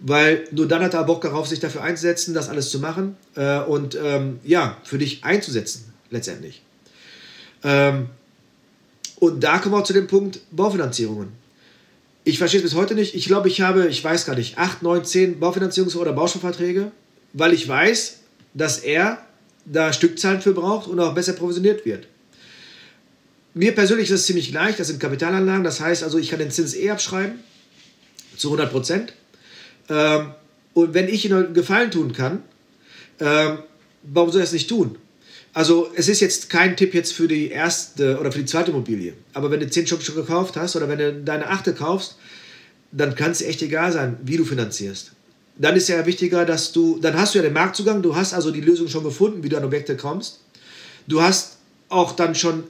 Weil nur dann hat er Bock darauf, sich dafür einzusetzen, das alles zu machen äh, und ähm, ja, für dich einzusetzen, letztendlich. Ähm, und da kommen wir auch zu dem Punkt Baufinanzierungen. Ich verstehe es bis heute nicht. Ich glaube, ich habe, ich weiß gar nicht, 8, 9, 10 Baufinanzierungs- oder Baustoffverträge, weil ich weiß, dass er da Stückzahlen für braucht und auch besser provisioniert wird. Mir persönlich ist es ziemlich leicht, das sind Kapitalanlagen, das heißt also, ich kann den Zins eh abschreiben, zu 100 Prozent. Ähm, und wenn ich Ihnen einen Gefallen tun kann, ähm, warum soll er es nicht tun? Also es ist jetzt kein Tipp jetzt für die erste oder für die zweite Immobilie. Aber wenn du 10 Stück schon gekauft hast oder wenn du deine achte kaufst, dann kann es echt egal sein, wie du finanzierst dann ist ja wichtiger, dass du, dann hast du ja den Marktzugang, du hast also die Lösung schon gefunden, wie du an Objekte kommst. Du hast auch dann schon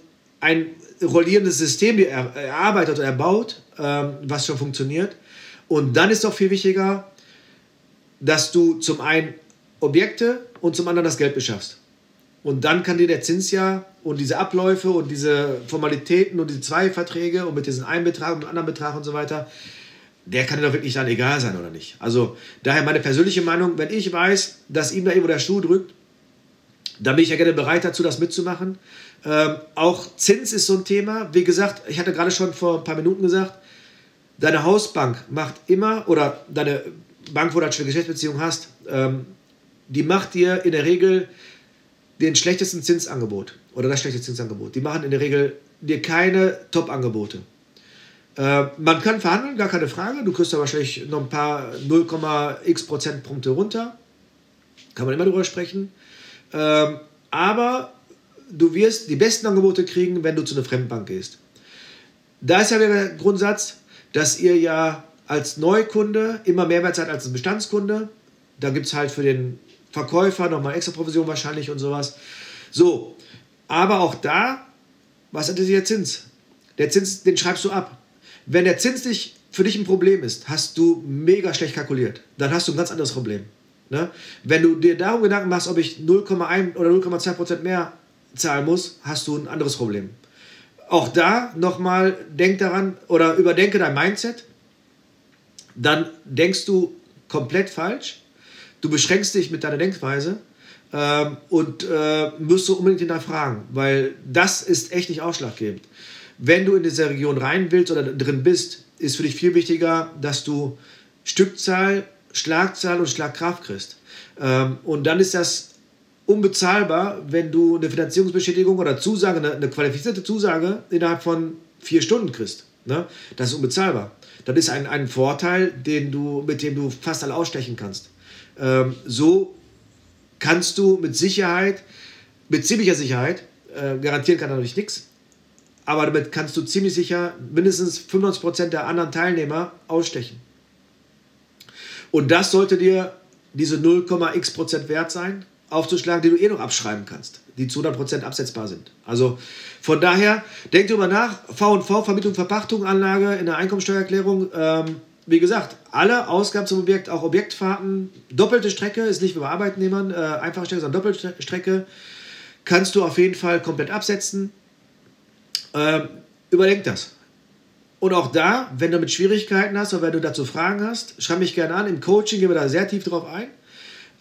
ein rollierendes System erarbeitet und erbaut, ähm, was schon funktioniert. Und dann ist auch viel wichtiger, dass du zum einen Objekte und zum anderen das Geld beschaffst. Und dann kann dir der Zins ja und diese Abläufe und diese Formalitäten und diese zwei Verträge und mit diesem einen Betrag und dem anderen Betrag und so weiter, der kann dir doch wirklich dann egal sein, oder nicht? Also daher meine persönliche Meinung, wenn ich weiß, dass ihm da irgendwo der Schuh drückt, dann bin ich ja gerne bereit dazu, das mitzumachen. Ähm, auch Zins ist so ein Thema. Wie gesagt, ich hatte gerade schon vor ein paar Minuten gesagt, deine Hausbank macht immer, oder deine Bank, wo du eine Geschäftsbeziehung hast, ähm, die macht dir in der Regel den schlechtesten Zinsangebot oder das schlechte Zinsangebot. Die machen in der Regel dir keine Top-Angebote. Äh, man kann verhandeln, gar keine Frage. Du kriegst da wahrscheinlich noch ein paar 0,x Prozentpunkte runter. Kann man immer drüber sprechen. Ähm, aber du wirst die besten Angebote kriegen, wenn du zu einer Fremdbank gehst. Da ist ja der Grundsatz, dass ihr ja als Neukunde immer mehr wert seid als ein Bestandskunde. Da gibt es halt für den Verkäufer nochmal extra Provision wahrscheinlich und sowas. So, aber auch da, was hat der Zins? Der Zins, den schreibst du ab. Wenn der Zins nicht für dich ein Problem ist, hast du mega schlecht kalkuliert. Dann hast du ein ganz anderes Problem. Ne? Wenn du dir darum Gedanken machst, ob ich 0,1 oder 0,2 Prozent mehr zahlen muss, hast du ein anderes Problem. Auch da nochmal, denk daran oder überdenke dein Mindset. Dann denkst du komplett falsch. Du beschränkst dich mit deiner Denkweise ähm, und äh, musst du unbedingt hinterfragen, weil das ist echt nicht ausschlaggebend wenn du in diese Region rein willst oder drin bist, ist für dich viel wichtiger, dass du Stückzahl, Schlagzahl und Schlagkraft kriegst. Ähm, und dann ist das unbezahlbar, wenn du eine Finanzierungsbestätigung oder Zusage, eine, qualifizierte Zusage innerhalb von vier Stunden kriegst. Ne? Das ist unbezahlbar. Das ist ein, ein Vorteil, den du, mit dem du fast alle ausstechen kannst. Ähm, so kannst du mit Sicherheit, mit ziemlicher Sicherheit, äh, garantieren kann natürlich nichts, aber damit kannst du ziemlich sicher mindestens 95% der anderen Teilnehmer ausstechen. Und das sollte dir diese 0,x Prozent wert sein. Aufzuschlagen, die du eh noch abschreiben kannst, die zu 100% absetzbar sind. Also von daher, denk drüber nach, V&V, Vermietung, Verpachtung, Anlage in der Einkommensteuererklärung, ähm, wie gesagt, alle Ausgaben zum Objekt, auch Objektfahrten, doppelte Strecke, ist nicht wie bei Arbeitnehmern, äh, einfache Strecke, sondern doppelte Strecke, kannst du auf jeden Fall komplett absetzen. Ähm, überdenk das. Und auch da, wenn du mit Schwierigkeiten hast oder wenn du dazu Fragen hast, schreib mich gerne an. Im Coaching gehen wir da sehr tief drauf ein.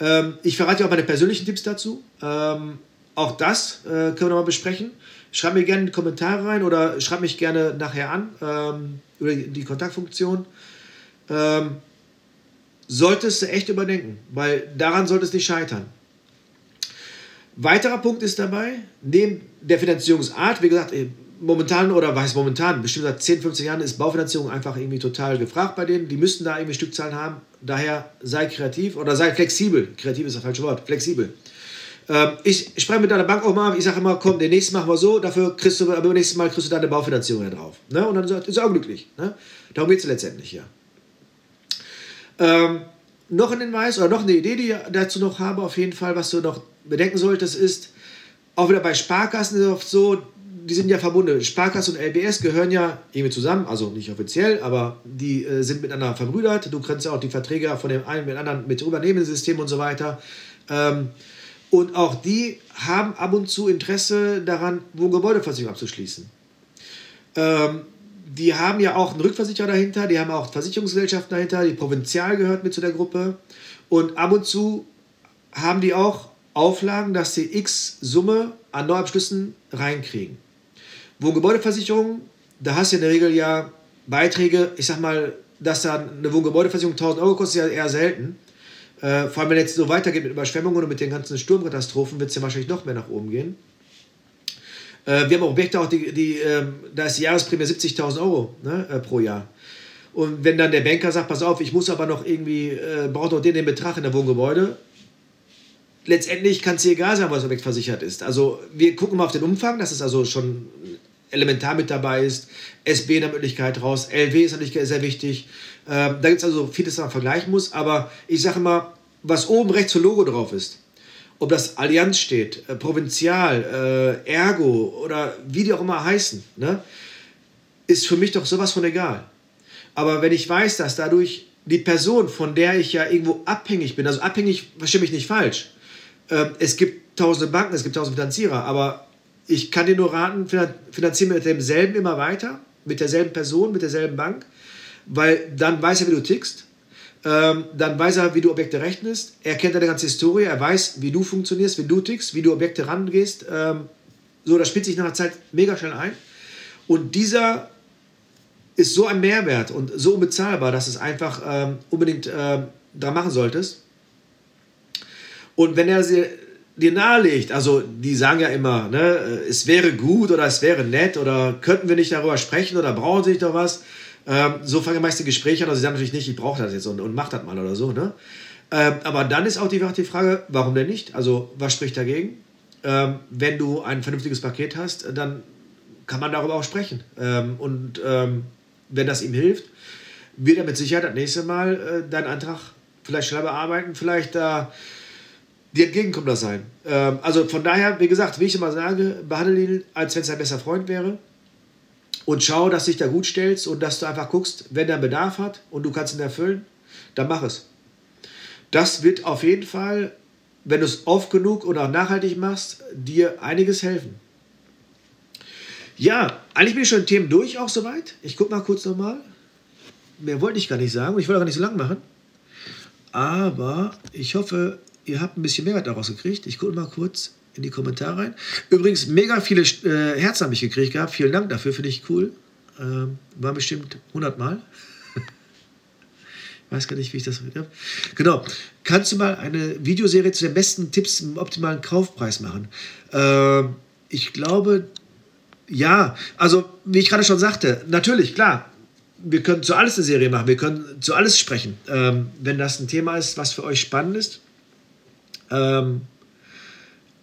Ähm, ich verrate dir auch meine persönlichen Tipps dazu. Ähm, auch das äh, können wir nochmal besprechen. Schreib mir gerne in die Kommentare rein oder schreib mich gerne nachher an ähm, über die Kontaktfunktion. Ähm, solltest du echt überdenken, weil daran sollte es nicht scheitern. Weiterer Punkt ist dabei, neben der Finanzierungsart, wie gesagt, momentan oder was heißt momentan, bestimmt seit 10, 15 Jahren ist Baufinanzierung einfach irgendwie total gefragt bei denen. Die müssten da irgendwie Stückzahlen haben. Daher sei kreativ oder sei flexibel. Kreativ ist das falsche Wort. Flexibel. Ähm, ich spreche mit deiner Bank auch mal, ich sage immer, komm, den nächsten machen wir so, dafür kriegst du, aber beim nächsten Mal kriegst du deine Baufinanzierung da drauf. Ne? Und dann ist er auch glücklich. Ne? Darum geht es letztendlich, ja. Ähm, noch ein Hinweis oder noch eine Idee, die ich dazu noch habe, auf jeden Fall, was du noch bedenken solltest, ist, auch wieder bei Sparkassen ist es oft so, die sind ja verbunden. Sparkasse und LBS gehören ja irgendwie zusammen, also nicht offiziell, aber die äh, sind miteinander verbrüdert. Du kannst ja auch die Verträge von dem einen mit dem anderen mit übernehmen, und so weiter. Ähm, und auch die haben ab und zu Interesse daran, Wohngebäudeversicherung abzuschließen. Ähm, die haben ja auch einen Rückversicherer dahinter, die haben auch Versicherungsgesellschaften dahinter, die Provinzial gehört mit zu der Gruppe. Und ab und zu haben die auch Auflagen, dass sie X Summe an Neuabschlüssen reinkriegen. Wohngebäudeversicherung, da hast du in der Regel ja Beiträge, ich sag mal, dass da eine Wohngebäudeversicherung 1000 Euro kostet, ja eher selten. Äh, vor allem, wenn jetzt so weitergeht mit Überschwemmungen und mit den ganzen Sturmkatastrophen, wird es ja wahrscheinlich noch mehr nach oben gehen. Äh, wir haben Objekte auch, die, die äh, da ist die Jahresprämie 70.000 Euro ne, äh, pro Jahr. Und wenn dann der Banker sagt, pass auf, ich muss aber noch irgendwie, äh, braucht noch den, den Betrag in der Wohngebäude, letztendlich kann es dir egal sein, was das Objekt versichert ist. Also wir gucken mal auf den Umfang, dass es also schon elementar mit dabei ist. SB in der Möglichkeit raus. LW ist natürlich sehr wichtig. Ähm, da gibt es also vieles, was man vergleichen muss. Aber ich sage mal, was oben rechts für Logo drauf ist, ob das Allianz steht, äh, Provinzial, äh, Ergo oder wie die auch immer heißen, ne, ist für mich doch sowas von egal. Aber wenn ich weiß, dass dadurch die Person, von der ich ja irgendwo abhängig bin, also abhängig, verstehe mich nicht falsch, äh, es gibt tausende Banken, es gibt tausende Finanzierer, aber ich kann dir nur raten, finanziere mit demselben immer weiter, mit derselben Person, mit derselben Bank, weil dann weiß er, wie du tickst, ähm, dann weiß er, wie du Objekte rechnest, er kennt deine ganze Historie, er weiß, wie du funktionierst, wie du tickst, wie du Objekte rangehst. Ähm, so, das spielt sich nach einer Zeit mega schnell ein. Und dieser ist so ein Mehrwert und so unbezahlbar, dass es einfach ähm, unbedingt ähm, da machen solltest. Und wenn er dir nahelegt, also die sagen ja immer, ne, es wäre gut oder es wäre nett oder könnten wir nicht darüber sprechen oder brauchen sie nicht doch was. Ähm, so fangen meist die Gespräche an, also sie sagen natürlich nicht, ich brauche das jetzt und, und mach das mal oder so. Ne? Ähm, aber dann ist auch die, die Frage, warum denn nicht? Also was spricht dagegen? Ähm, wenn du ein vernünftiges Paket hast, dann kann man darüber auch sprechen. Ähm, und ähm, wenn das ihm hilft, wird er mit Sicherheit das nächste Mal äh, deinen Antrag vielleicht schneller bearbeiten, vielleicht da... Äh, die entgegenkommender sein. Ähm, also von daher, wie gesagt, wie ich immer sage, behandle ihn, als wenn es ein besser Freund wäre. Und schau, dass du dich da gut stellst und dass du einfach guckst, wenn er Bedarf hat und du kannst ihn erfüllen, dann mach es. Das wird auf jeden Fall, wenn du es oft genug oder nachhaltig machst, dir einiges helfen. Ja, eigentlich bin ich schon in Themen durch auch soweit. Ich gucke mal kurz nochmal. Mehr wollte ich gar nicht sagen und ich wollte gar nicht so lang machen. Aber ich hoffe, ihr habt ein bisschen Mehrwert daraus gekriegt. Ich gucke mal kurz in die Kommentare rein. Übrigens, mega viele äh, Herzen habe ich gekriegt gehabt. Vielen Dank dafür, finde ich cool. Ähm, war bestimmt 100 Mal. ich weiß gar nicht, wie ich das habe. Genau. Kannst du mal eine Videoserie zu den besten Tipps im optimalen Kaufpreis machen? Ähm, ich glaube, ja. Also, wie ich gerade schon sagte, natürlich, klar. Wir können zu alles eine Serie machen. Wir können zu alles sprechen. Ähm, wenn das ein Thema ist, was für euch spannend ist ähm,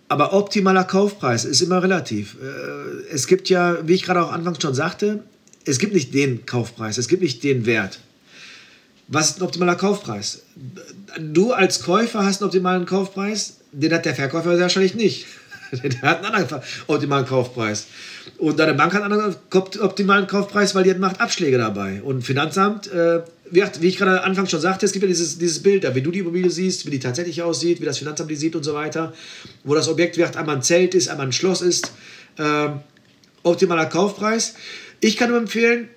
aber optimaler Kaufpreis ist immer relativ. Äh, es gibt ja, wie ich gerade auch anfangs schon sagte, es gibt nicht den Kaufpreis, es gibt nicht den Wert. Was ist ein optimaler Kaufpreis? Du als Käufer hast einen optimalen Kaufpreis, den hat der Verkäufer wahrscheinlich nicht. der hat einen anderen optimalen Kaufpreis. Und deine Bank hat einen anderen optimalen Kaufpreis, weil die macht Abschläge dabei. Und Finanzamt, äh, wie ich gerade anfangs schon sagte, es gibt ja dieses, dieses Bild, wie du die Immobilie siehst, wie die tatsächlich aussieht, wie das Finanzamt die sieht und so weiter, wo das Objekt wird, einmal ein Zelt ist, einmal ein Schloss ist. Äh, optimaler Kaufpreis. Ich kann nur empfehlen,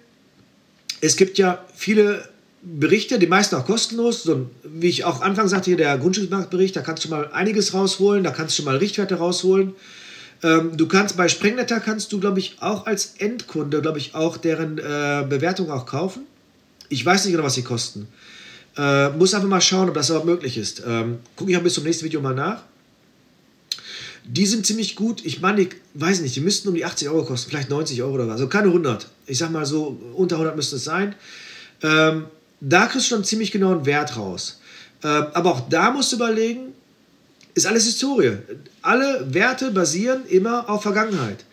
es gibt ja viele Berichte, die meisten auch kostenlos. So, wie ich auch anfangs sagte, hier der Grundstücksmarktbericht, da kannst du mal einiges rausholen, da kannst du mal Richtwerte rausholen. Ähm, du kannst bei Sprengnetter kannst du, glaube ich, auch als Endkunde, glaube ich, auch deren äh, Bewertung auch kaufen. Ich weiß nicht genau, was sie kosten. Äh, muss einfach mal schauen, ob das überhaupt möglich ist. Ähm, Gucke ich auch bis zum nächsten Video mal nach. Die sind ziemlich gut. Ich meine, ich weiß nicht, die müssten um die 80 Euro kosten, vielleicht 90 Euro oder was. Also keine 100. Ich sag mal so, unter 100 müsste es sein. Ähm, da kriegst du schon ziemlich genau einen Wert raus. Ähm, aber auch da musst du überlegen, ist alles Historie. Alle Werte basieren immer auf Vergangenheit.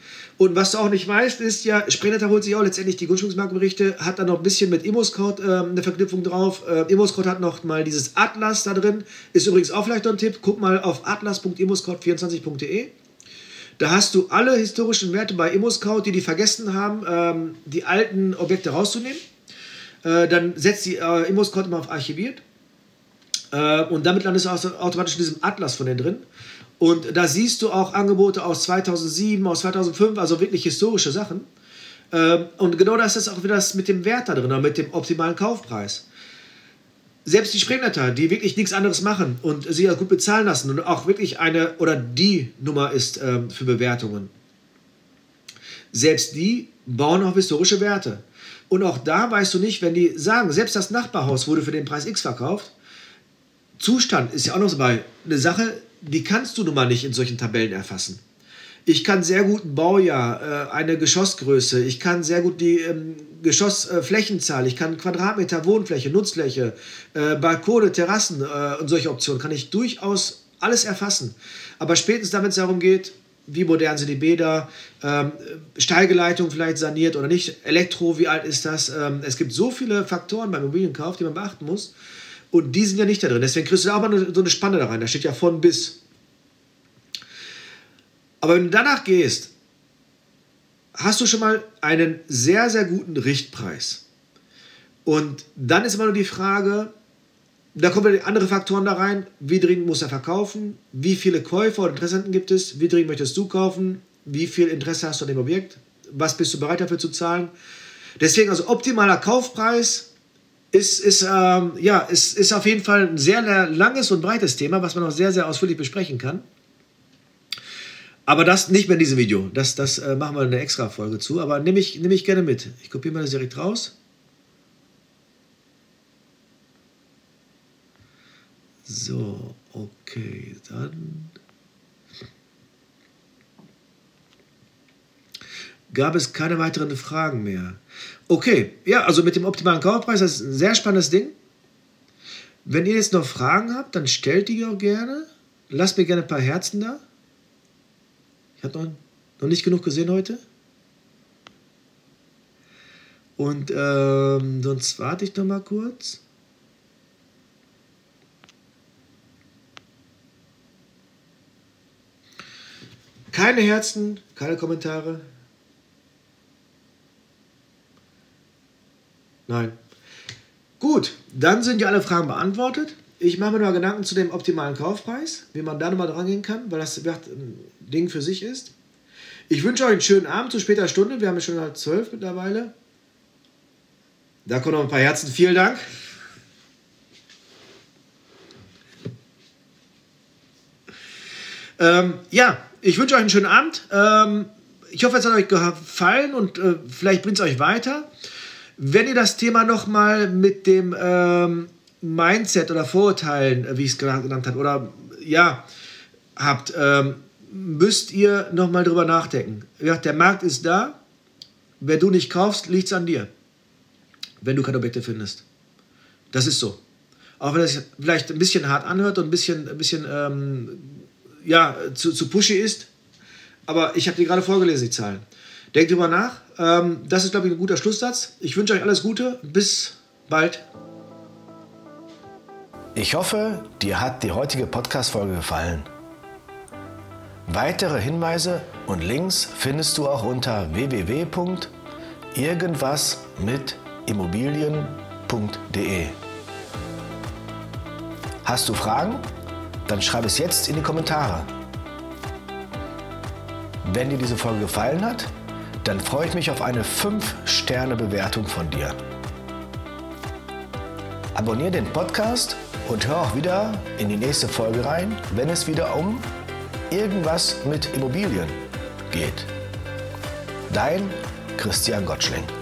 Und was du auch nicht weißt, ist ja, Sprengnetter holt sich auch letztendlich die Grundstücksmarktberichte, hat dann noch ein bisschen mit Immoscout äh, eine Verknüpfung drauf. Äh, Immoscout hat noch mal dieses Atlas da drin. Ist übrigens auch vielleicht noch ein Tipp. Guck mal auf atlas.immoscout24.de. Da hast du alle historischen Werte bei Immoscout, die die vergessen haben, ähm, die alten Objekte rauszunehmen. Äh, dann setzt die äh, Immoscout immer auf Archiviert. Äh, und damit landest du automatisch in diesem Atlas von denen drin. Und da siehst du auch Angebote aus 2007, aus 2005, also wirklich historische Sachen. Ähm, und genau das ist auch wieder das mit dem Wert da drin, mit dem optimalen Kaufpreis. Selbst die Sprengnetter, die wirklich nichts anderes machen und ja gut bezahlen lassen und auch wirklich eine oder die Nummer ist ähm, für Bewertungen. Selbst die bauen auf historische Werte. Und auch da weißt du nicht, wenn die sagen, selbst das Nachbarhaus wurde für den Preis X verkauft, Zustand ist ja auch noch so bei eine Sache, die kannst du nun mal nicht in solchen Tabellen erfassen. Ich kann sehr gut ein Baujahr, äh, eine Geschossgröße, ich kann sehr gut die ähm, Geschossflächenzahl, ich kann Quadratmeter Wohnfläche, Nutzfläche, äh, Balkone, Terrassen äh, und solche Optionen kann ich durchaus alles erfassen. Aber spätestens damit es darum geht, wie modern sind die Bäder, ähm, Steigeleitung vielleicht saniert oder nicht, Elektro, wie alt ist das? Ähm, es gibt so viele Faktoren beim Immobilienkauf, die man beachten muss. Und die sind ja nicht da drin. Deswegen kriegst du da auch mal so eine Spanne da rein. Da steht ja von bis. Aber wenn du danach gehst, hast du schon mal einen sehr, sehr guten Richtpreis. Und dann ist immer nur die Frage, da kommen wieder andere Faktoren da rein. Wie dringend muss er verkaufen? Wie viele Käufer und Interessenten gibt es? Wie dringend möchtest du kaufen? Wie viel Interesse hast du an dem Objekt? Was bist du bereit dafür zu zahlen? Deswegen also optimaler Kaufpreis ist, ist, ähm, ja, ist, ist auf jeden Fall ein sehr langes und breites Thema, was man auch sehr, sehr ausführlich besprechen kann. Aber das nicht mehr in diesem Video. Das, das äh, machen wir eine extra Folge zu. Aber nehme ich, nehm ich gerne mit. Ich kopiere mal das direkt raus. So, okay, dann. Gab es keine weiteren Fragen mehr. Okay, ja, also mit dem optimalen Kaufpreis, das ist ein sehr spannendes Ding. Wenn ihr jetzt noch Fragen habt, dann stellt die auch gerne. Lasst mir gerne ein paar Herzen da. Ich habe noch, noch nicht genug gesehen heute. Und ähm, sonst warte ich noch mal kurz. Keine Herzen, keine Kommentare. Nein. Gut, dann sind ja alle Fragen beantwortet. Ich mache mir mal Gedanken zu dem optimalen Kaufpreis, wie man da nochmal dran gehen kann, weil das ein Ding für sich ist. Ich wünsche euch einen schönen Abend zu später Stunde. Wir haben ja schon halb zwölf mittlerweile. Da kommen noch ein paar Herzen. Vielen Dank. Ähm, ja, ich wünsche euch einen schönen Abend. Ähm, ich hoffe, es hat euch gefallen und äh, vielleicht bringt es euch weiter. Wenn ihr das Thema nochmal mit dem ähm, Mindset oder Vorurteilen, äh, wie ich es genannt habe, oder ja, habt, ähm, müsst ihr nochmal drüber nachdenken. Ja, der Markt ist da. Wenn du nicht kaufst, liegt es an dir. Wenn du keine Objekte findest. Das ist so. Auch wenn es vielleicht ein bisschen hart anhört und ein bisschen, ein bisschen ähm, ja, zu, zu pushy ist. Aber ich habe dir gerade vorgelesen, die Zahlen. Denkt drüber nach. Ähm, das ist, glaube ich, ein guter Schlusssatz. Ich wünsche euch alles Gute. Bis bald. Ich hoffe, dir hat die heutige Podcast-Folge gefallen. Weitere Hinweise und Links findest du auch unter www.irgendwasmitimmobilien.de. Hast du Fragen? Dann schreib es jetzt in die Kommentare. Wenn dir diese Folge gefallen hat, dann freue ich mich auf eine 5-Sterne-Bewertung von dir. Abonniere den Podcast und hör auch wieder in die nächste Folge rein, wenn es wieder um irgendwas mit Immobilien geht. Dein Christian Gottschling.